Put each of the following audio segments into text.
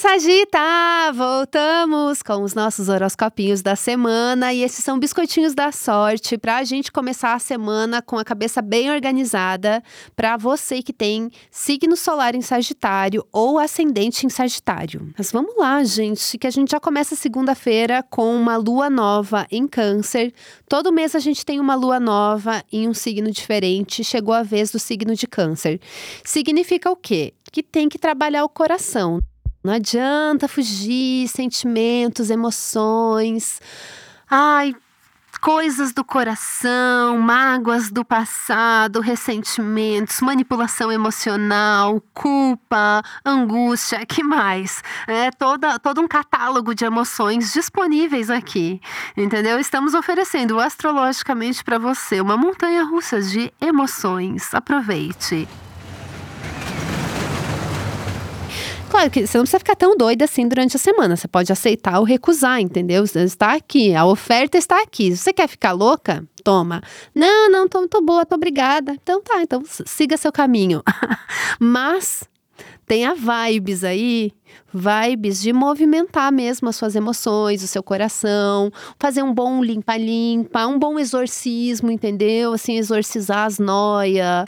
Sagita! Voltamos com os nossos horoscopinhos da semana e esses são biscoitinhos da sorte para a gente começar a semana com a cabeça bem organizada para você que tem signo solar em Sagitário ou ascendente em Sagitário. Mas vamos lá, gente, que a gente já começa segunda-feira com uma lua nova em Câncer. Todo mês a gente tem uma lua nova em um signo diferente. Chegou a vez do signo de Câncer. Significa o quê? Que tem que trabalhar o coração. Não adianta fugir sentimentos, emoções. Ai, coisas do coração, mágoas do passado, ressentimentos, manipulação emocional, culpa, angústia, que mais? É toda, todo um catálogo de emoções disponíveis aqui, entendeu? Estamos oferecendo astrologicamente para você uma montanha russa de emoções. Aproveite. Claro que você não precisa ficar tão doida assim durante a semana. Você pode aceitar ou recusar, entendeu? Você está aqui, a oferta está aqui. Se você quer ficar louca, toma. Não, não, tô, tô boa, tô obrigada. Então tá, então siga seu caminho. Mas tenha vibes aí, vibes de movimentar mesmo as suas emoções, o seu coração, fazer um bom limpa-limpa, um bom exorcismo, entendeu? Assim, exorcizar as noias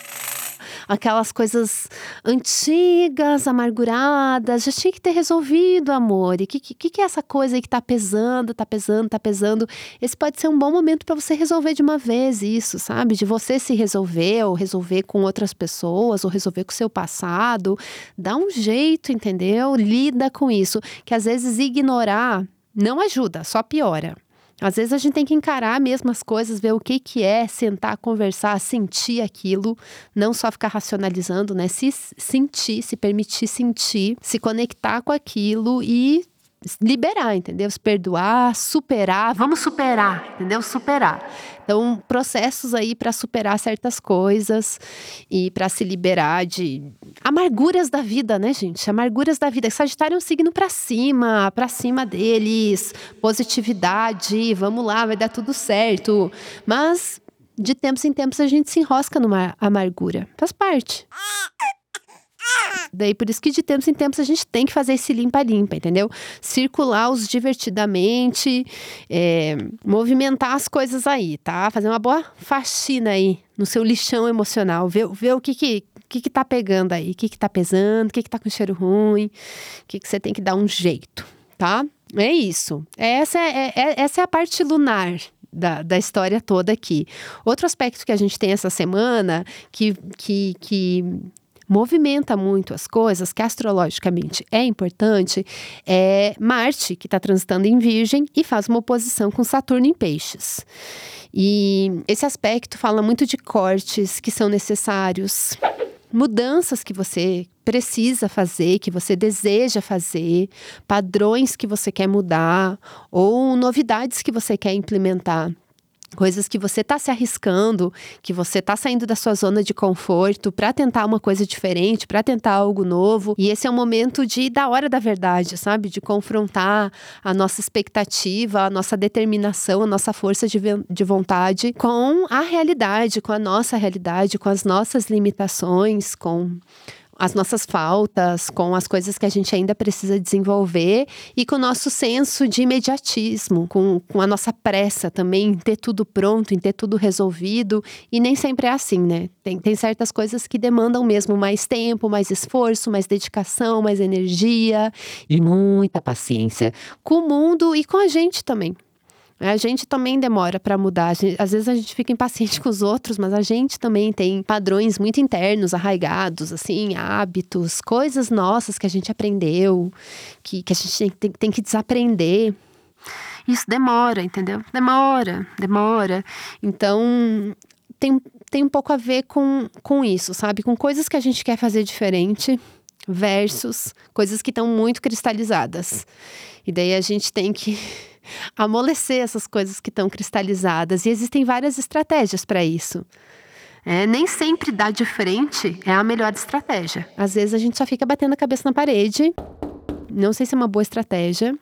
aquelas coisas antigas, amarguradas, já tinha que ter resolvido, amor. E o que, que, que, é essa coisa aí que tá pesando, tá pesando, tá pesando? Esse pode ser um bom momento para você resolver de uma vez isso, sabe? De você se resolver, ou resolver com outras pessoas, ou resolver com o seu passado. Dá um jeito, entendeu? Lida com isso. Que às vezes ignorar não ajuda, só piora. Às vezes a gente tem que encarar mesmo as coisas, ver o que que é, sentar, conversar, sentir aquilo, não só ficar racionalizando, né? Se sentir, se permitir sentir, se conectar com aquilo e liberar, entendeu? Se perdoar, superar, vamos superar, entendeu? Superar. Então, processos aí para superar certas coisas e para se liberar de amarguras da vida, né, gente? Amarguras da vida. Sagitário é um signo para cima, para cima deles, positividade, vamos lá, vai dar tudo certo. Mas de tempos em tempos a gente se enrosca numa amargura. Faz parte. Daí por isso que de tempos em tempos a gente tem que fazer esse limpa-limpa, entendeu? Circular-os divertidamente, é, movimentar as coisas aí, tá? Fazer uma boa faxina aí no seu lixão emocional, ver, ver o que que, que que tá pegando aí, o que que tá pesando, o que que tá com cheiro ruim, o que que você tem que dar um jeito, tá? É isso. Essa é, é, essa é a parte lunar da, da história toda aqui. Outro aspecto que a gente tem essa semana que, que, que movimenta muito as coisas, que astrologicamente é importante, é Marte, que está transitando em Virgem e faz uma oposição com Saturno em Peixes. E esse aspecto fala muito de cortes que são necessários, mudanças que você precisa fazer, que você deseja fazer, padrões que você quer mudar ou novidades que você quer implementar coisas que você está se arriscando, que você está saindo da sua zona de conforto para tentar uma coisa diferente, para tentar algo novo. E esse é o momento de da hora da verdade, sabe? De confrontar a nossa expectativa, a nossa determinação, a nossa força de, de vontade com a realidade, com a nossa realidade, com as nossas limitações, com as nossas faltas, com as coisas que a gente ainda precisa desenvolver e com o nosso senso de imediatismo, com, com a nossa pressa também em ter tudo pronto, em ter tudo resolvido. E nem sempre é assim, né? Tem, tem certas coisas que demandam mesmo mais tempo, mais esforço, mais dedicação, mais energia e muita paciência com o mundo e com a gente também. A gente também demora para mudar. Gente, às vezes a gente fica impaciente com os outros, mas a gente também tem padrões muito internos, arraigados, assim, hábitos, coisas nossas que a gente aprendeu, que, que a gente tem, tem, tem que desaprender. Isso demora, entendeu? Demora, demora. Então, tem, tem um pouco a ver com, com isso, sabe? Com coisas que a gente quer fazer diferente versus coisas que estão muito cristalizadas. E daí a gente tem que amolecer essas coisas que estão cristalizadas. E existem várias estratégias para isso. É, nem sempre dar de frente é a melhor estratégia. Às vezes a gente só fica batendo a cabeça na parede. Não sei se é uma boa estratégia.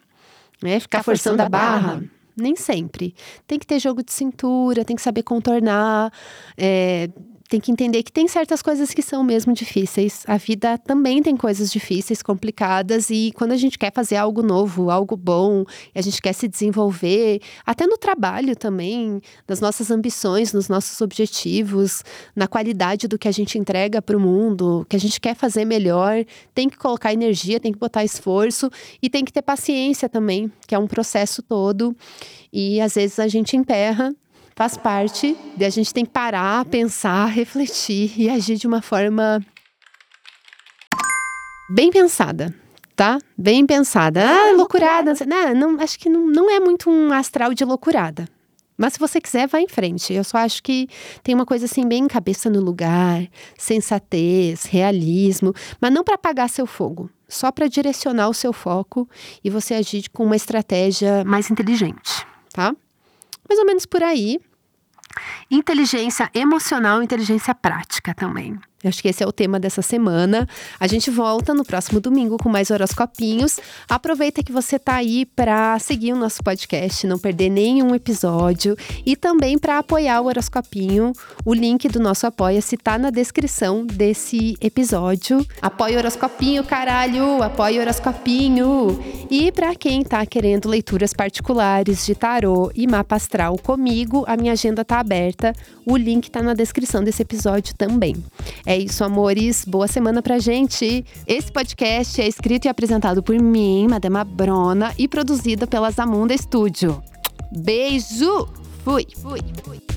Né? Ficar tá forçando, a barra. barra. Nem sempre. Tem que ter jogo de cintura, tem que saber contornar. É, tem que entender que tem certas coisas que são mesmo difíceis. A vida também tem coisas difíceis, complicadas, e quando a gente quer fazer algo novo, algo bom, a gente quer se desenvolver, até no trabalho também, nas nossas ambições, nos nossos objetivos, na qualidade do que a gente entrega para o mundo, que a gente quer fazer melhor, tem que colocar energia, tem que botar esforço e tem que ter paciência também, que é um processo todo. E às vezes a gente emperra faz parte e a gente tem que parar, pensar, refletir e agir de uma forma bem pensada. Tá? Bem pensada. Ah, loucurada. Não, não, acho que não, não é muito um astral de loucurada. Mas se você quiser, vá em frente. Eu só acho que tem uma coisa assim, bem cabeça no lugar, sensatez, realismo, mas não para apagar seu fogo, só para direcionar o seu foco e você agir com uma estratégia mais inteligente, tá? Mais ou menos por aí. Inteligência emocional, inteligência prática também. Acho que esse é o tema dessa semana. A gente volta no próximo domingo com mais horoscopinhos. Aproveita que você tá aí para seguir o nosso podcast, não perder nenhum episódio e também para apoiar o horoscopinho. O link do nosso apoia-se tá na descrição desse episódio. Apoie o horoscopinho, caralho, apoie o horoscopinho. E para quem tá querendo leituras particulares de tarô e mapa astral comigo, a minha agenda tá aberta. O link tá na descrição desse episódio também. É isso, amores. Boa semana pra gente. Esse podcast é escrito e apresentado por mim, Madama Brona, e produzido pela Zamunda Studio. Beijo! Fui! Fui! Fui!